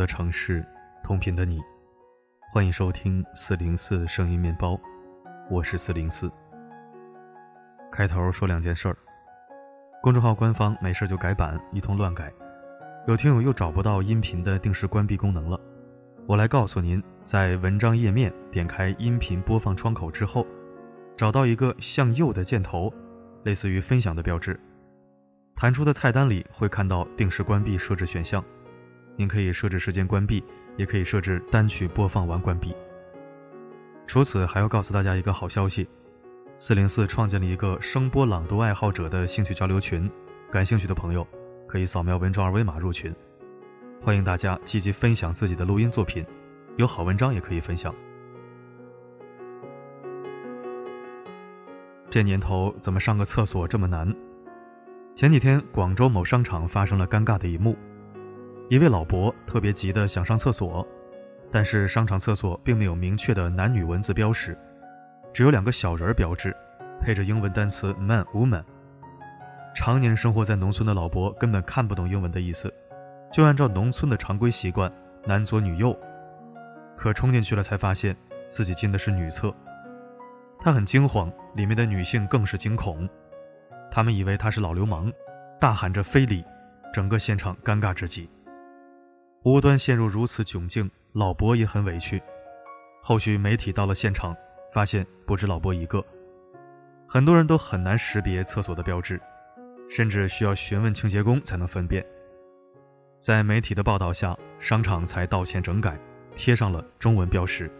的城市，同频的你，欢迎收听四零四声音面包，我是四零四。开头说两件事儿，公众号官方没事就改版，一通乱改，有听友又找不到音频的定时关闭功能了。我来告诉您，在文章页面点开音频播放窗口之后，找到一个向右的箭头，类似于分享的标志，弹出的菜单里会看到定时关闭设置选项。您可以设置时间关闭，也可以设置单曲播放完关闭。除此，还要告诉大家一个好消息：四零四创建了一个声波朗读爱好者的兴趣交流群，感兴趣的朋友可以扫描文章二维码入群。欢迎大家积极分享自己的录音作品，有好文章也可以分享。这年头怎么上个厕所这么难？前几天广州某商场发生了尴尬的一幕。一位老伯特别急的想上厕所，但是商场厕所并没有明确的男女文字标识，只有两个小人标志，配着英文单词 man woman。常年生活在农村的老伯根本看不懂英文的意思，就按照农村的常规习惯男左女右，可冲进去了才发现自己进的是女厕，他很惊慌，里面的女性更是惊恐，他们以为他是老流氓，大喊着非礼，整个现场尴尬至极。无端陷入如此窘境，老伯也很委屈。后续媒体到了现场，发现不止老伯一个，很多人都很难识别厕所的标志，甚至需要询问清洁工才能分辨。在媒体的报道下，商场才道歉整改，贴上了中文标识。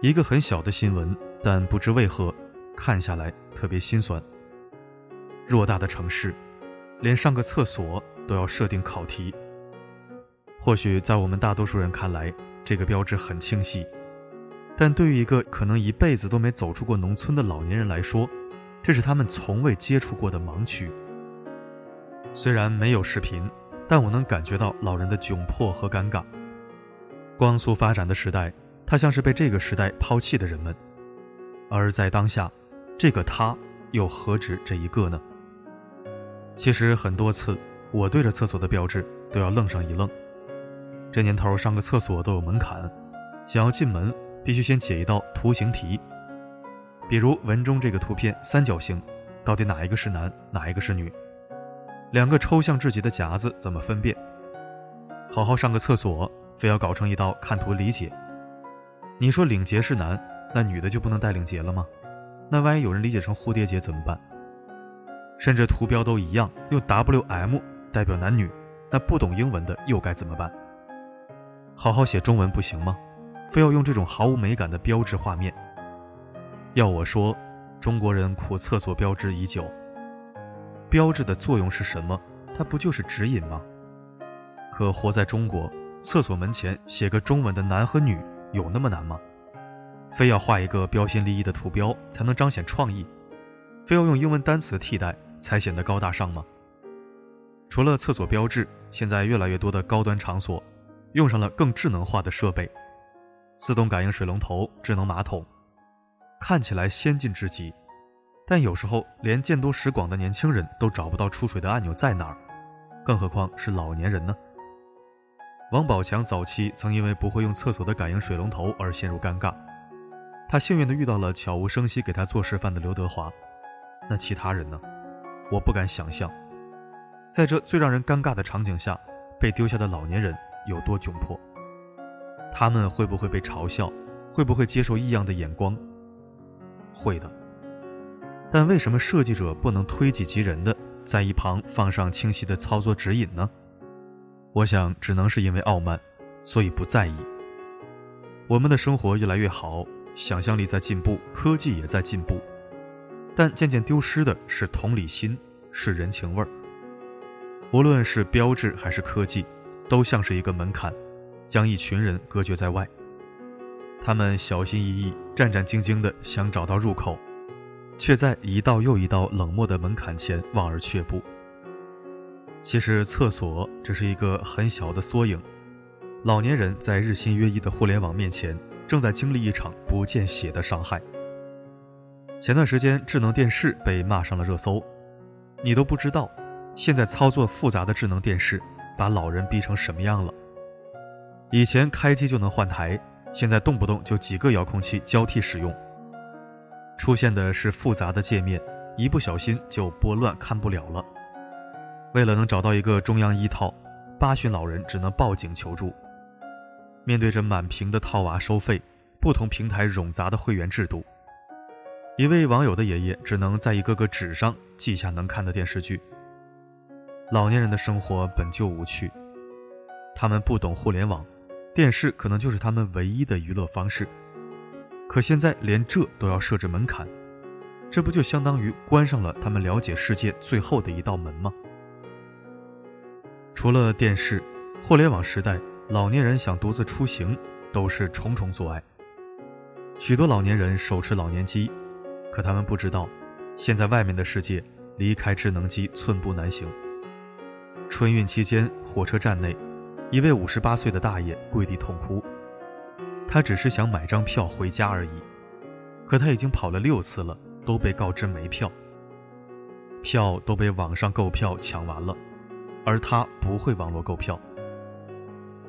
一个很小的新闻，但不知为何，看下来特别心酸。偌大的城市，连上个厕所都要设定考题。或许在我们大多数人看来，这个标志很清晰，但对于一个可能一辈子都没走出过农村的老年人来说，这是他们从未接触过的盲区。虽然没有视频，但我能感觉到老人的窘迫和尴尬。光速发展的时代，他像是被这个时代抛弃的人们，而在当下，这个他又何止这一个呢？其实很多次，我对着厕所的标志都要愣上一愣。这年头上个厕所都有门槛，想要进门必须先解一道图形题。比如文中这个图片三角形，到底哪一个是男，哪一个是女？两个抽象至极的夹子怎么分辨？好好上个厕所，非要搞成一道看图理解。你说领结是男，那女的就不能带领结了吗？那万一有人理解成蝴蝶结怎么办？甚至图标都一样，用 W M 代表男女，那不懂英文的又该怎么办？好好写中文不行吗？非要用这种毫无美感的标志画面？要我说，中国人苦厕所标志已久。标志的作用是什么？它不就是指引吗？可活在中国，厕所门前写个中文的男和女有那么难吗？非要画一个标新立异的图标才能彰显创意？非要用英文单词替代才显得高大上吗？除了厕所标志，现在越来越多的高端场所。用上了更智能化的设备，自动感应水龙头、智能马桶，看起来先进至极，但有时候连见多识广的年轻人都找不到出水的按钮在哪儿，更何况是老年人呢？王宝强早期曾因为不会用厕所的感应水龙头而陷入尴尬，他幸运地遇到了悄无声息给他做示范的刘德华，那其他人呢？我不敢想象，在这最让人尴尬的场景下，被丢下的老年人。有多窘迫？他们会不会被嘲笑？会不会接受异样的眼光？会的。但为什么设计者不能推己及人的在一旁放上清晰的操作指引呢？我想，只能是因为傲慢，所以不在意。我们的生活越来越好，想象力在进步，科技也在进步，但渐渐丢失的是同理心，是人情味儿。无论是标志还是科技。都像是一个门槛，将一群人隔绝在外。他们小心翼翼、战战兢兢地想找到入口，却在一道又一道冷漠的门槛前望而却步。其实，厕所只是一个很小的缩影。老年人在日新月异的互联网面前，正在经历一场不见血的伤害。前段时间，智能电视被骂上了热搜。你都不知道，现在操作复杂的智能电视。把老人逼成什么样了？以前开机就能换台，现在动不动就几个遥控器交替使用。出现的是复杂的界面，一不小心就拨乱看不了了。为了能找到一个中央一套，八旬老人只能报警求助。面对着满屏的套娃收费、不同平台冗杂的会员制度，一位网友的爷爷只能在一个个纸上记下能看的电视剧。老年人的生活本就无趣，他们不懂互联网，电视可能就是他们唯一的娱乐方式。可现在连这都要设置门槛，这不就相当于关上了他们了解世界最后的一道门吗？除了电视，互联网时代，老年人想独自出行都是重重阻碍。许多老年人手持老年机，可他们不知道，现在外面的世界离开智能机寸步难行。春运期间，火车站内，一位五十八岁的大爷跪地痛哭。他只是想买张票回家而已，可他已经跑了六次了，都被告知没票。票都被网上购票抢完了，而他不会网络购票。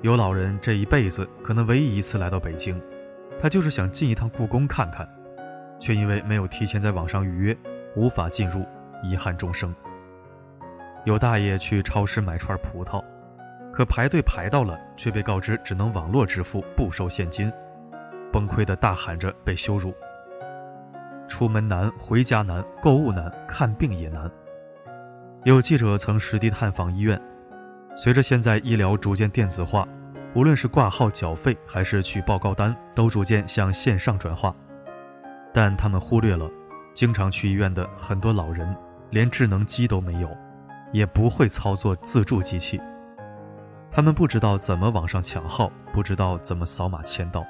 有老人这一辈子可能唯一一次来到北京，他就是想进一趟故宫看看，却因为没有提前在网上预约，无法进入，遗憾终生。有大爷去超市买串葡萄。可排队排到了，却被告知只能网络支付，不收现金，崩溃的大喊着被羞辱。出门难，回家难，购物难，看病也难。有记者曾实地探访医院，随着现在医疗逐渐电子化，无论是挂号缴费还是取报告单，都逐渐向线上转化。但他们忽略了，经常去医院的很多老人连智能机都没有，也不会操作自助机器。他们不知道怎么网上抢号，不知道怎么扫码签到。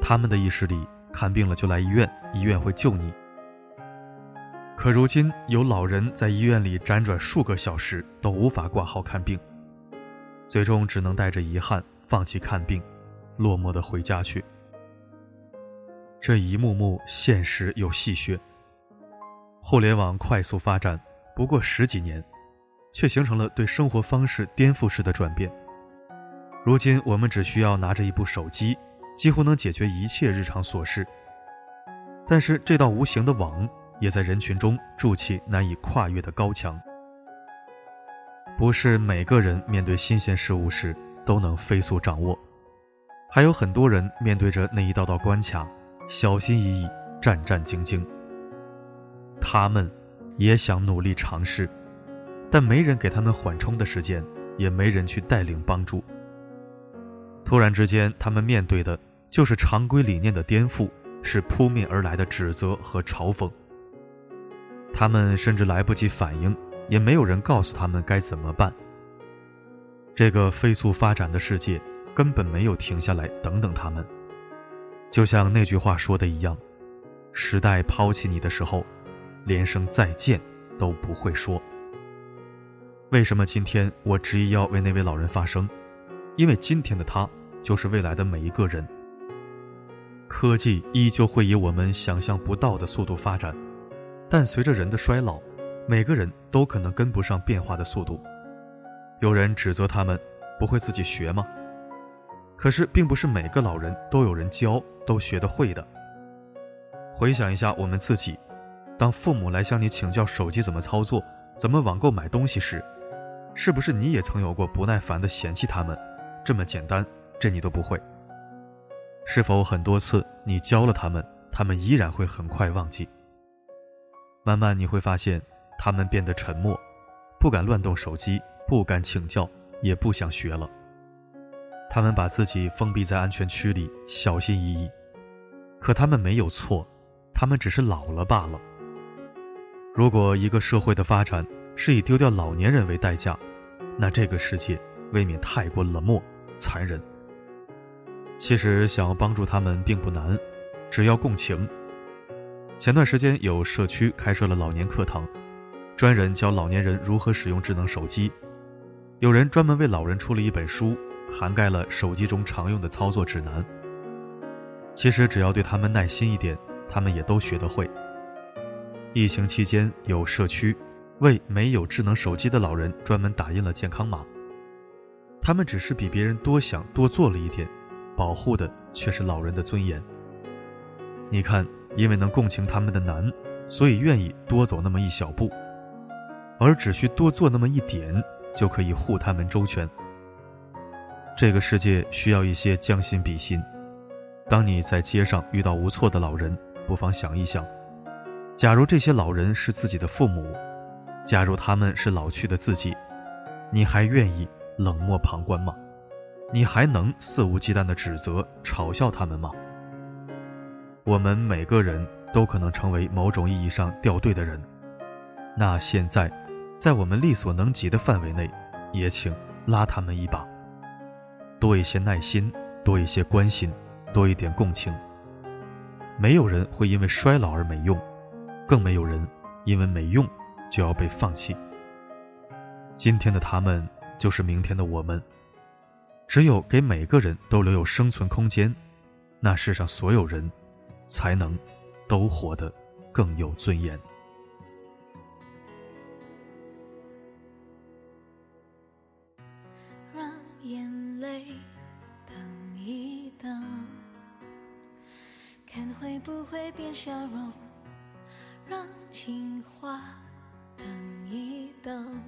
他们的意识里，看病了就来医院，医院会救你。可如今，有老人在医院里辗转数个小时都无法挂号看病，最终只能带着遗憾放弃看病，落寞的回家去。这一幕幕现实又戏谑。互联网快速发展，不过十几年。却形成了对生活方式颠覆式的转变。如今，我们只需要拿着一部手机，几乎能解决一切日常琐事。但是，这道无形的网也在人群中筑起难以跨越的高墙。不是每个人面对新鲜事物时都能飞速掌握，还有很多人面对着那一道道关卡，小心翼翼、战战兢兢。他们也想努力尝试。但没人给他们缓冲的时间，也没人去带领帮助。突然之间，他们面对的就是常规理念的颠覆，是扑面而来的指责和嘲讽。他们甚至来不及反应，也没有人告诉他们该怎么办。这个飞速发展的世界根本没有停下来等等他们，就像那句话说的一样：“时代抛弃你的时候，连声再见都不会说。”为什么今天我执意要为那位老人发声？因为今天的他就是未来的每一个人。科技依旧会以我们想象不到的速度发展，但随着人的衰老，每个人都可能跟不上变化的速度。有人指责他们不会自己学吗？可是并不是每个老人都有人教，都学得会的。回想一下我们自己，当父母来向你请教手机怎么操作，怎么网购买东西时，是不是你也曾有过不耐烦的嫌弃他们？这么简单，这你都不会？是否很多次你教了他们，他们依然会很快忘记？慢慢你会发现，他们变得沉默，不敢乱动手机，不敢请教，也不想学了。他们把自己封闭在安全区里，小心翼翼。可他们没有错，他们只是老了罢了。如果一个社会的发展是以丢掉老年人为代价，那这个世界未免太过冷漠、残忍。其实想要帮助他们并不难，只要共情。前段时间有社区开设了老年课堂，专人教老年人如何使用智能手机。有人专门为老人出了一本书，涵盖了手机中常用的操作指南。其实只要对他们耐心一点，他们也都学得会。疫情期间，有社区。为没有智能手机的老人专门打印了健康码。他们只是比别人多想多做了一点，保护的却是老人的尊严。你看，因为能共情他们的难，所以愿意多走那么一小步，而只需多做那么一点，就可以护他们周全。这个世界需要一些将心比心。当你在街上遇到无措的老人，不妨想一想：假如这些老人是自己的父母，假如他们是老去的自己，你还愿意冷漠旁观吗？你还能肆无忌惮地指责、嘲笑他们吗？我们每个人都可能成为某种意义上掉队的人，那现在，在我们力所能及的范围内，也请拉他们一把，多一些耐心，多一些关心，多一点共情。没有人会因为衰老而没用，更没有人因为没用就要被放弃。今天的他们就是明天的我们，只有给每个人都留有生存空间，那世上所有人。才能都活得更有尊严。让眼泪等一等，看会不会变笑容。让情话等一等，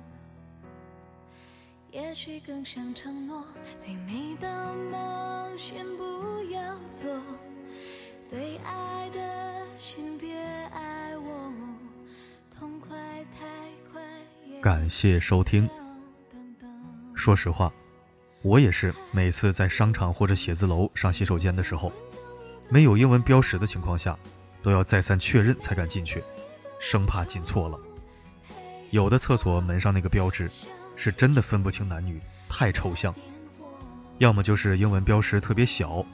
也许更想承诺，最美的梦先不要做。最爱的心别爱我，痛快太快感谢收听。说实话，我也是每次在商场或者写字楼上洗手间的时候，没有英文标识的情况下，都要再三确认才敢进去，生怕进错了。有的厕所门上那个标志，是真的分不清男女，太抽象；要么就是英文标识特别小，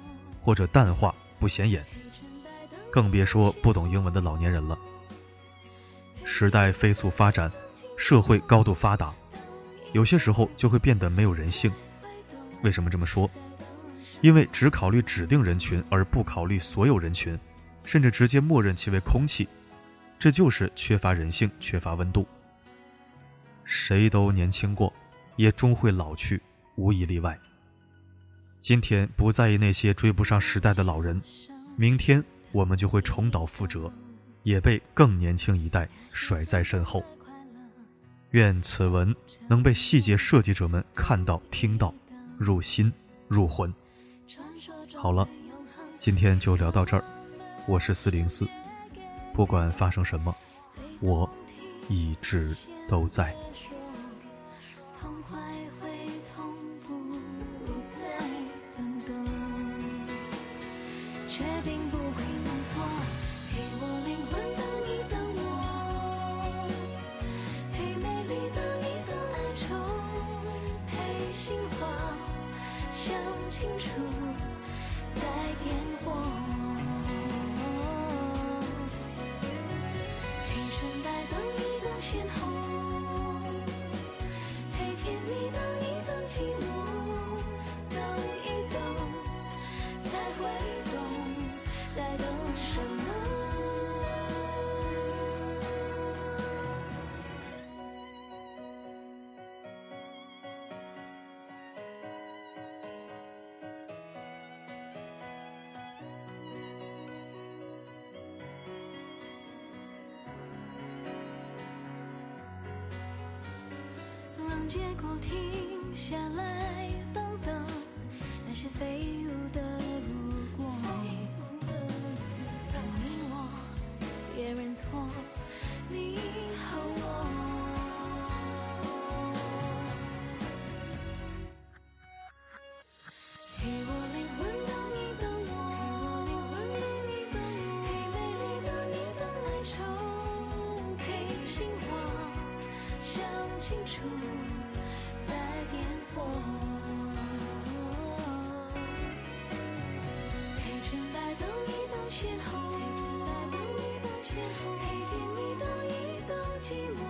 或者淡化不显眼。更别说不懂英文的老年人了。时代飞速发展，社会高度发达，有些时候就会变得没有人性。为什么这么说？因为只考虑指定人群而不考虑所有人群，甚至直接默认其为空气，这就是缺乏人性、缺乏温度。谁都年轻过，也终会老去，无一例外。今天不在意那些追不上时代的老人，明天。我们就会重蹈覆辙，也被更年轻一代甩在身后。愿此文能被细节设计者们看到、听到，入心、入魂。好了，今天就聊到这儿。我是四零四，不管发生什么，我一直都在。结果停下来，等等那些飞舞的如果，让你我别认错，你和我。给寂寞。